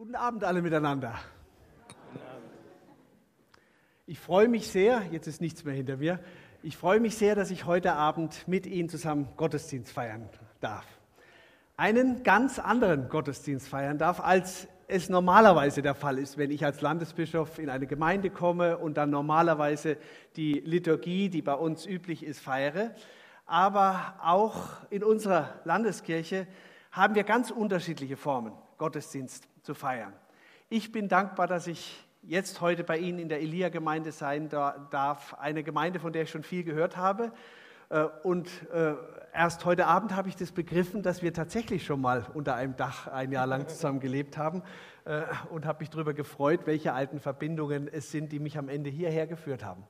Guten Abend alle miteinander. Ich freue mich sehr, jetzt ist nichts mehr hinter mir, ich freue mich sehr, dass ich heute Abend mit Ihnen zusammen Gottesdienst feiern darf. Einen ganz anderen Gottesdienst feiern darf, als es normalerweise der Fall ist, wenn ich als Landesbischof in eine Gemeinde komme und dann normalerweise die Liturgie, die bei uns üblich ist, feiere. Aber auch in unserer Landeskirche haben wir ganz unterschiedliche Formen, Gottesdienst zu feiern. Ich bin dankbar, dass ich jetzt heute bei Ihnen in der Elia-Gemeinde sein darf, eine Gemeinde, von der ich schon viel gehört habe. Äh, und äh, erst heute Abend habe ich das begriffen, dass wir tatsächlich schon mal unter einem Dach ein Jahr lang zusammen gelebt haben äh, und habe mich darüber gefreut, welche alten Verbindungen es sind, die mich am Ende hierher geführt haben.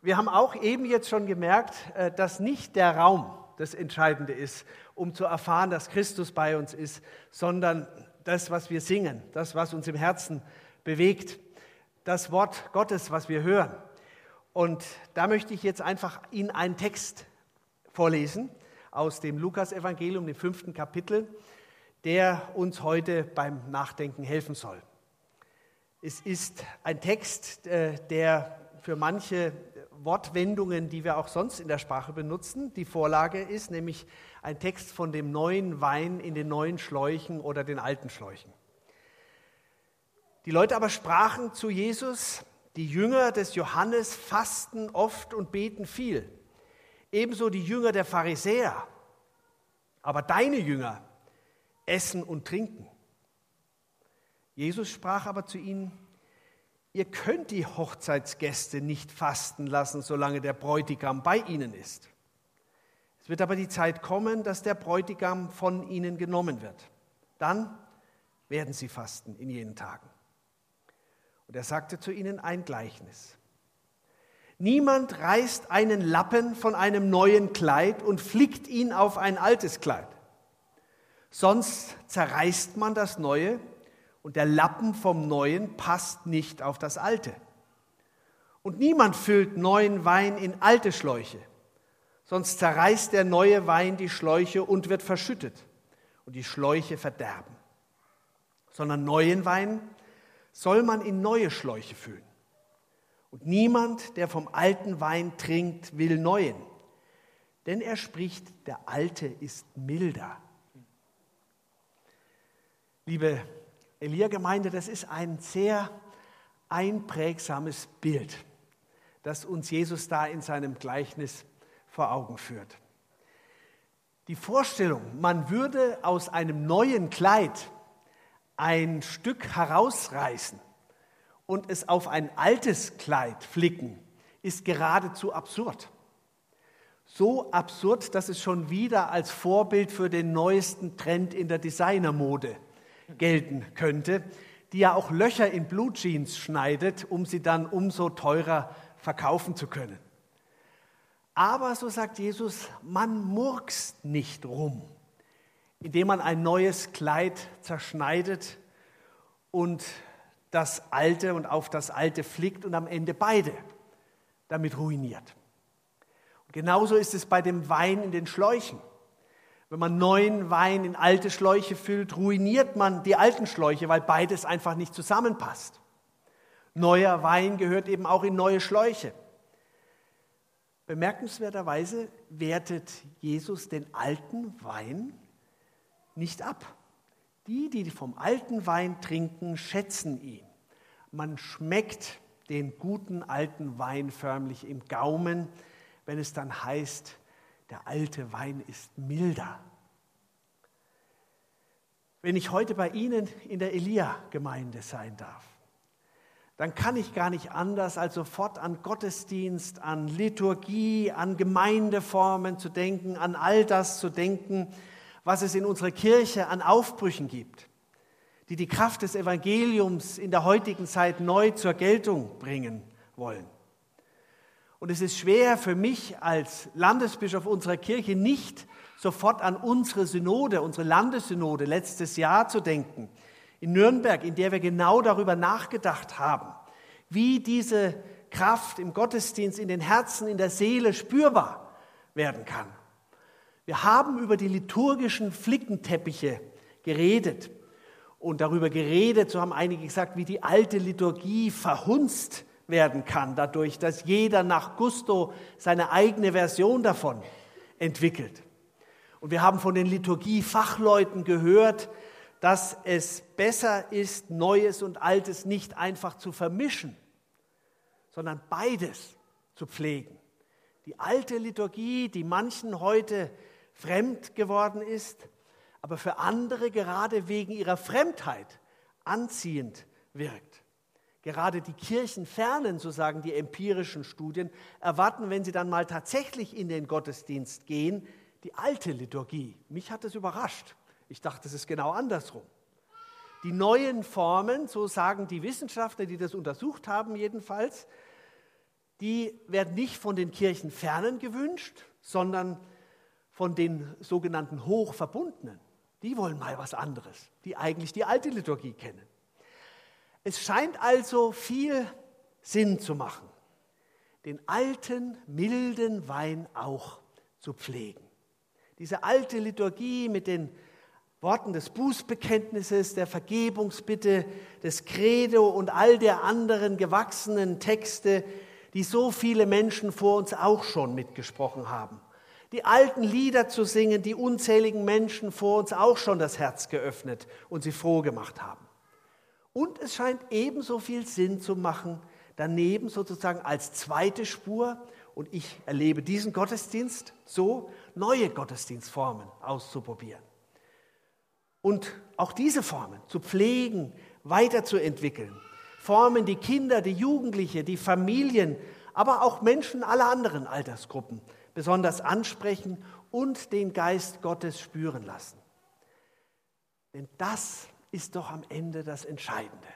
Wir haben auch eben jetzt schon gemerkt, dass nicht der Raum das Entscheidende ist, um zu erfahren, dass Christus bei uns ist, sondern das, was wir singen, das, was uns im Herzen bewegt, das Wort Gottes, was wir hören. Und da möchte ich jetzt einfach Ihnen einen Text vorlesen aus dem Lukas-Evangelium, dem fünften Kapitel, der uns heute beim Nachdenken helfen soll. Es ist ein Text, äh, der für manche Wortwendungen, die wir auch sonst in der Sprache benutzen, die Vorlage ist, nämlich ein Text von dem neuen Wein in den neuen Schläuchen oder den alten Schläuchen. Die Leute aber sprachen zu Jesus, die Jünger des Johannes fasten oft und beten viel, ebenso die Jünger der Pharisäer, aber deine Jünger essen und trinken. Jesus sprach aber zu ihnen, ihr könnt die Hochzeitsgäste nicht fasten lassen, solange der Bräutigam bei ihnen ist. Es wird aber die Zeit kommen, dass der Bräutigam von ihnen genommen wird. Dann werden sie fasten in jenen Tagen. Und er sagte zu ihnen ein Gleichnis. Niemand reißt einen Lappen von einem neuen Kleid und flickt ihn auf ein altes Kleid. Sonst zerreißt man das neue und der Lappen vom neuen passt nicht auf das alte. Und niemand füllt neuen Wein in alte Schläuche sonst zerreißt der neue Wein die Schläuche und wird verschüttet und die Schläuche verderben. Sondern neuen Wein soll man in neue Schläuche füllen. Und niemand, der vom alten Wein trinkt, will neuen, denn er spricht, der alte ist milder. Liebe Elia-Gemeinde, das ist ein sehr einprägsames Bild, das uns Jesus da in seinem Gleichnis vor Augen führt. Die Vorstellung, man würde aus einem neuen Kleid ein Stück herausreißen und es auf ein altes Kleid flicken, ist geradezu absurd. So absurd, dass es schon wieder als Vorbild für den neuesten Trend in der Designermode gelten könnte, die ja auch Löcher in Blue-Jeans schneidet, um sie dann umso teurer verkaufen zu können. Aber, so sagt Jesus, man murkst nicht rum, indem man ein neues Kleid zerschneidet und das Alte und auf das Alte flickt und am Ende beide damit ruiniert. Genauso ist es bei dem Wein in den Schläuchen. Wenn man neuen Wein in alte Schläuche füllt, ruiniert man die alten Schläuche, weil beides einfach nicht zusammenpasst. Neuer Wein gehört eben auch in neue Schläuche. Bemerkenswerterweise wertet Jesus den alten Wein nicht ab. Die, die vom alten Wein trinken, schätzen ihn. Man schmeckt den guten alten Wein förmlich im Gaumen, wenn es dann heißt, der alte Wein ist milder. Wenn ich heute bei Ihnen in der Elia-Gemeinde sein darf, dann kann ich gar nicht anders, als sofort an Gottesdienst, an Liturgie, an Gemeindeformen zu denken, an all das zu denken, was es in unserer Kirche an Aufbrüchen gibt, die die Kraft des Evangeliums in der heutigen Zeit neu zur Geltung bringen wollen. Und es ist schwer für mich als Landesbischof unserer Kirche nicht sofort an unsere Synode, unsere Landessynode letztes Jahr zu denken, in Nürnberg, in der wir genau darüber nachgedacht haben, wie diese Kraft im Gottesdienst, in den Herzen, in der Seele spürbar werden kann. Wir haben über die liturgischen Flickenteppiche geredet und darüber geredet, so haben einige gesagt, wie die alte Liturgie verhunzt werden kann, dadurch, dass jeder nach Gusto seine eigene Version davon entwickelt. Und wir haben von den Liturgiefachleuten gehört, dass es besser ist, Neues und Altes nicht einfach zu vermischen, sondern beides zu pflegen. Die alte Liturgie, die manchen heute fremd geworden ist, aber für andere gerade wegen ihrer Fremdheit anziehend wirkt. Gerade die Kirchenfernen, so sagen die empirischen Studien, erwarten, wenn sie dann mal tatsächlich in den Gottesdienst gehen, die alte Liturgie. Mich hat das überrascht. Ich dachte, es ist genau andersrum. Die neuen Formen, so sagen die Wissenschaftler, die das untersucht haben jedenfalls, die werden nicht von den Kirchenfernen gewünscht, sondern von den sogenannten Hochverbundenen. Die wollen mal was anderes, die eigentlich die alte Liturgie kennen. Es scheint also viel Sinn zu machen, den alten, milden Wein auch zu pflegen. Diese alte Liturgie mit den Worten des Bußbekenntnisses, der Vergebungsbitte, des Credo und all der anderen gewachsenen Texte, die so viele Menschen vor uns auch schon mitgesprochen haben. Die alten Lieder zu singen, die unzähligen Menschen vor uns auch schon das Herz geöffnet und sie froh gemacht haben. Und es scheint ebenso viel Sinn zu machen, daneben sozusagen als zweite Spur, und ich erlebe diesen Gottesdienst so, neue Gottesdienstformen auszuprobieren. Und auch diese Formen zu pflegen, weiterzuentwickeln, Formen, die Kinder, die Jugendliche, die Familien, aber auch Menschen aller anderen Altersgruppen besonders ansprechen und den Geist Gottes spüren lassen. Denn das ist doch am Ende das Entscheidende.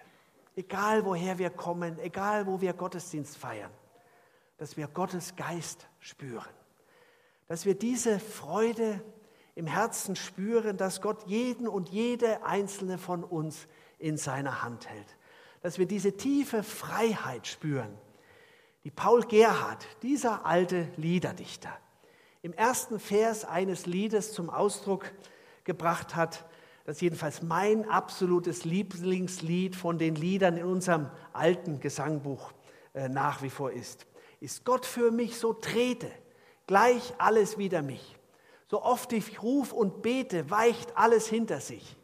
Egal woher wir kommen, egal wo wir Gottesdienst feiern, dass wir Gottes Geist spüren. Dass wir diese Freude im Herzen spüren, dass Gott jeden und jede einzelne von uns in seiner Hand hält dass wir diese tiefe Freiheit spüren, die Paul Gerhard, dieser alte Liederdichter, im ersten Vers eines Liedes zum Ausdruck gebracht hat, das jedenfalls mein absolutes Lieblingslied von den Liedern in unserem alten Gesangbuch äh, nach wie vor ist. Ist Gott für mich, so trete gleich alles wider mich. So oft ich ruf und bete, weicht alles hinter sich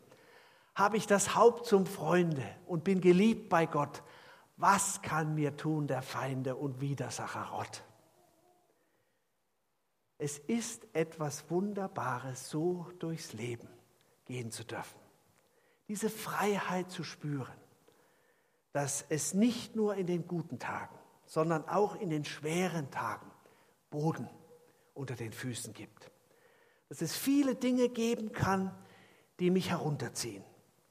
habe ich das Haupt zum Freunde und bin geliebt bei Gott. Was kann mir tun der Feinde und Widersacher Rott? Es ist etwas Wunderbares, so durchs Leben gehen zu dürfen. Diese Freiheit zu spüren, dass es nicht nur in den guten Tagen, sondern auch in den schweren Tagen Boden unter den Füßen gibt. Dass es viele Dinge geben kann, die mich herunterziehen.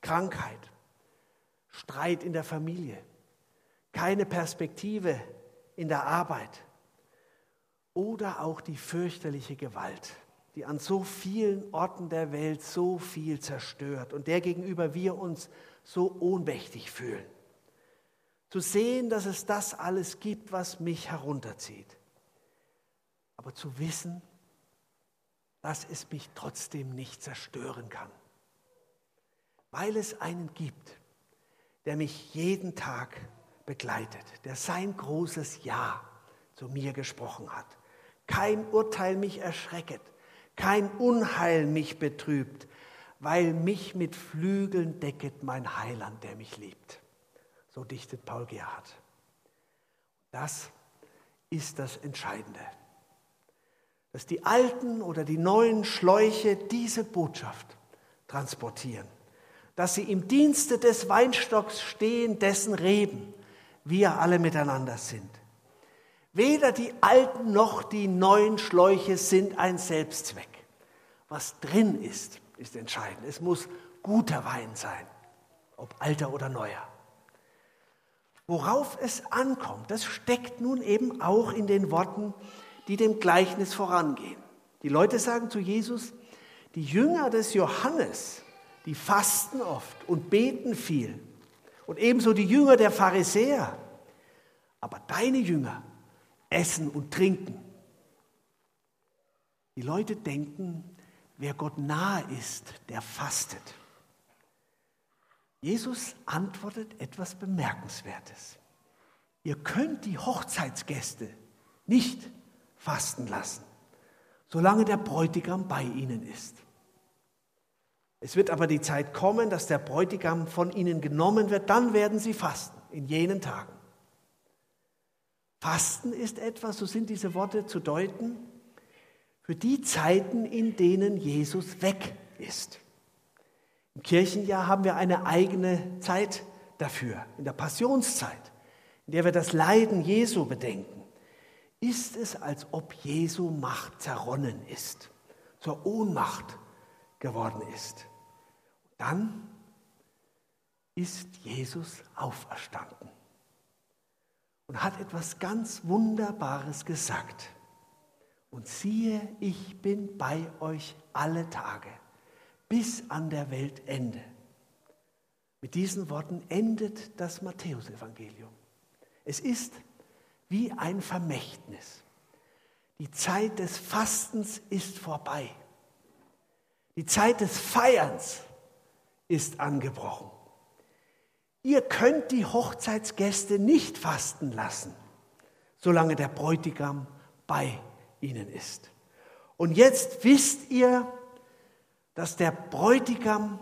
Krankheit, Streit in der Familie, keine Perspektive in der Arbeit oder auch die fürchterliche Gewalt, die an so vielen Orten der Welt so viel zerstört und der gegenüber wir uns so ohnmächtig fühlen. Zu sehen, dass es das alles gibt, was mich herunterzieht. Aber zu wissen, dass es mich trotzdem nicht zerstören kann weil es einen gibt, der mich jeden Tag begleitet, der sein großes Ja zu mir gesprochen hat. Kein Urteil mich erschrecket, kein Unheil mich betrübt, weil mich mit Flügeln decket mein Heiland, der mich liebt. So dichtet Paul Gerhard. Das ist das Entscheidende, dass die alten oder die neuen Schläuche diese Botschaft transportieren dass sie im Dienste des Weinstocks stehen, dessen Reben wir alle miteinander sind. Weder die alten noch die neuen Schläuche sind ein Selbstzweck. Was drin ist, ist entscheidend. Es muss guter Wein sein, ob alter oder neuer. Worauf es ankommt, das steckt nun eben auch in den Worten, die dem Gleichnis vorangehen. Die Leute sagen zu Jesus, die Jünger des Johannes die fasten oft und beten viel. Und ebenso die Jünger der Pharisäer. Aber deine Jünger essen und trinken. Die Leute denken, wer Gott nahe ist, der fastet. Jesus antwortet etwas Bemerkenswertes. Ihr könnt die Hochzeitsgäste nicht fasten lassen, solange der Bräutigam bei ihnen ist. Es wird aber die Zeit kommen, dass der Bräutigam von ihnen genommen wird, dann werden sie fasten in jenen Tagen. Fasten ist etwas, so sind diese Worte zu deuten, für die Zeiten, in denen Jesus weg ist. Im Kirchenjahr haben wir eine eigene Zeit dafür, in der Passionszeit, in der wir das Leiden Jesu bedenken. Ist es, als ob Jesu Macht zerronnen ist, zur Ohnmacht geworden ist. Dann ist Jesus auferstanden und hat etwas ganz Wunderbares gesagt. Und siehe, ich bin bei euch alle Tage bis an der Weltende. Mit diesen Worten endet das Matthäusevangelium. Es ist wie ein Vermächtnis. Die Zeit des Fastens ist vorbei. Die Zeit des Feierns ist angebrochen. Ihr könnt die Hochzeitsgäste nicht fasten lassen, solange der Bräutigam bei ihnen ist. Und jetzt wisst ihr, dass der Bräutigam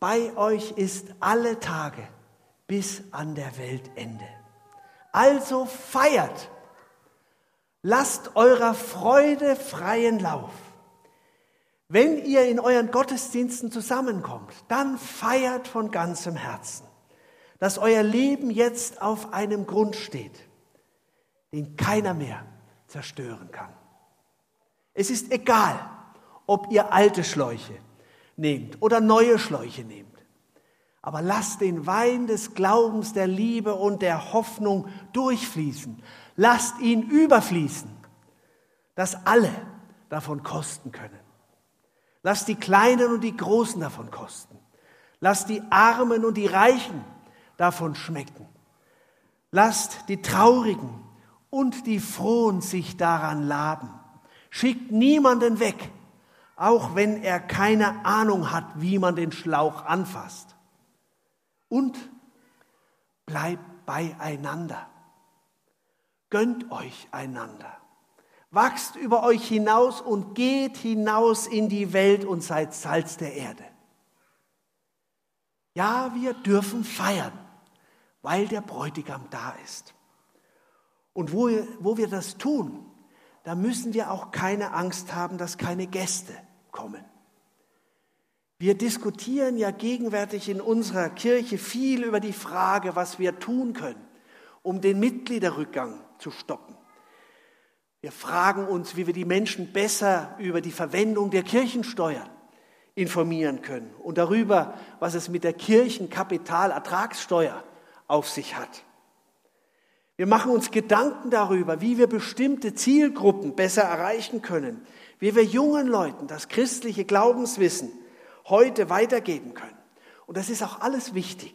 bei euch ist alle Tage bis an der Weltende. Also feiert, lasst eurer Freude freien Lauf. Wenn ihr in euren Gottesdiensten zusammenkommt, dann feiert von ganzem Herzen, dass euer Leben jetzt auf einem Grund steht, den keiner mehr zerstören kann. Es ist egal, ob ihr alte Schläuche nehmt oder neue Schläuche nehmt. Aber lasst den Wein des Glaubens, der Liebe und der Hoffnung durchfließen. Lasst ihn überfließen, dass alle davon kosten können. Lasst die Kleinen und die Großen davon kosten. Lasst die Armen und die Reichen davon schmecken. Lasst die Traurigen und die Frohen sich daran laben. Schickt niemanden weg, auch wenn er keine Ahnung hat, wie man den Schlauch anfasst. Und bleibt beieinander. Gönnt euch einander. Wachst über euch hinaus und geht hinaus in die Welt und seid Salz der Erde. Ja, wir dürfen feiern, weil der Bräutigam da ist. Und wo wir, wo wir das tun, da müssen wir auch keine Angst haben, dass keine Gäste kommen. Wir diskutieren ja gegenwärtig in unserer Kirche viel über die Frage, was wir tun können, um den Mitgliederrückgang zu stoppen. Wir fragen uns, wie wir die Menschen besser über die Verwendung der Kirchensteuern informieren können und darüber, was es mit der Kirchenkapitalertragssteuer auf sich hat. Wir machen uns Gedanken darüber, wie wir bestimmte Zielgruppen besser erreichen können, wie wir jungen Leuten das christliche Glaubenswissen heute weitergeben können. Und das ist auch alles wichtig.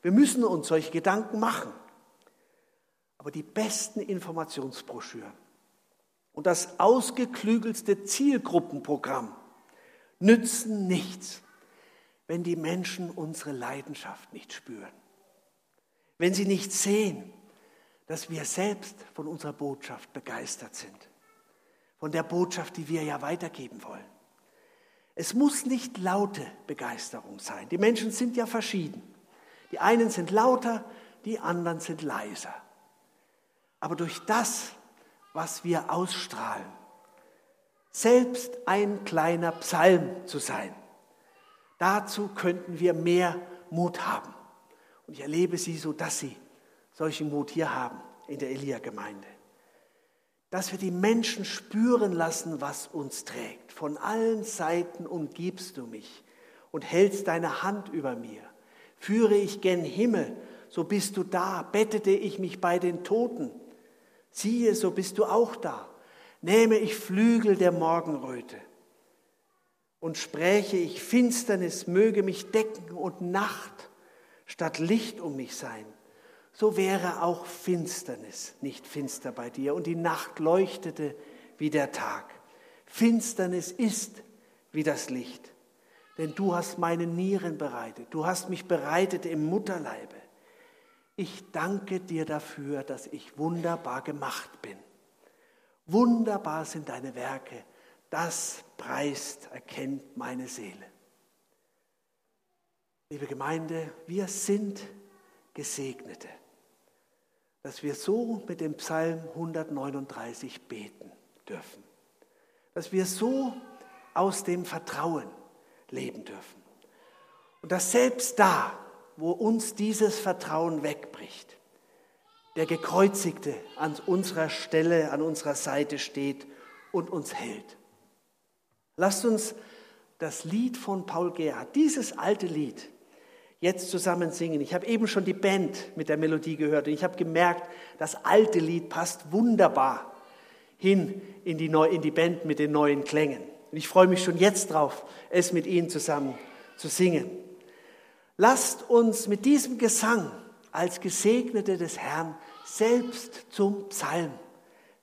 Wir müssen uns solche Gedanken machen. Aber die besten Informationsbroschüren und das ausgeklügelste Zielgruppenprogramm nützen nichts, wenn die Menschen unsere Leidenschaft nicht spüren, wenn sie nicht sehen, dass wir selbst von unserer Botschaft begeistert sind. Von der Botschaft, die wir ja weitergeben wollen. Es muss nicht laute Begeisterung sein. Die Menschen sind ja verschieden. Die einen sind lauter, die anderen sind leiser. Aber durch das, was wir ausstrahlen, selbst ein kleiner Psalm zu sein, dazu könnten wir mehr Mut haben. Und ich erlebe sie so, dass sie solchen Mut hier haben in der Elia-Gemeinde. Dass wir die Menschen spüren lassen, was uns trägt. Von allen Seiten umgibst du mich und hältst deine Hand über mir. Führe ich gen Himmel, so bist du da. Bettete ich mich bei den Toten, siehe, so bist du auch da. Nehme ich Flügel der Morgenröte und spräche ich, Finsternis möge mich decken und Nacht statt Licht um mich sein so wäre auch Finsternis nicht finster bei dir und die Nacht leuchtete wie der Tag. Finsternis ist wie das Licht. denn du hast meine Nieren bereitet, du hast mich bereitet im Mutterleibe. Ich danke dir dafür, dass ich wunderbar gemacht bin. Wunderbar sind deine Werke, das preist, erkennt meine Seele. Liebe Gemeinde, wir sind Gesegnete, dass wir so mit dem Psalm 139 beten dürfen, dass wir so aus dem Vertrauen leben dürfen. Und dass selbst da, wo uns dieses Vertrauen wegbricht, der Gekreuzigte an unserer Stelle, an unserer Seite steht und uns hält. Lasst uns das Lied von Paul Gerhard, dieses alte Lied, jetzt zusammen singen. Ich habe eben schon die Band mit der Melodie gehört und ich habe gemerkt, das alte Lied passt wunderbar hin in die, Neu in die Band mit den neuen Klängen. Und ich freue mich schon jetzt drauf, es mit Ihnen zusammen zu singen. Lasst uns mit diesem Gesang als Gesegnete des Herrn selbst zum Psalm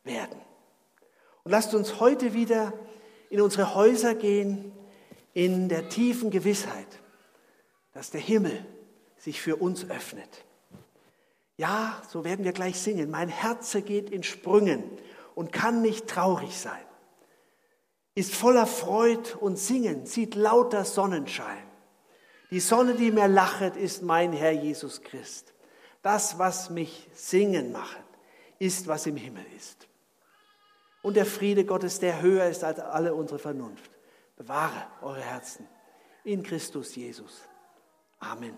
werden. Und lasst uns heute wieder in unsere Häuser gehen in der tiefen Gewissheit, dass der Himmel sich für uns öffnet. Ja, so werden wir gleich singen. Mein Herz geht in Sprüngen und kann nicht traurig sein ist voller Freud und Singen, sieht lauter Sonnenschein. Die Sonne, die mir lachet, ist mein Herr Jesus Christ. Das, was mich singen macht, ist, was im Himmel ist. Und der Friede Gottes, der höher ist als alle unsere Vernunft, bewahre eure Herzen in Christus Jesus. Amen.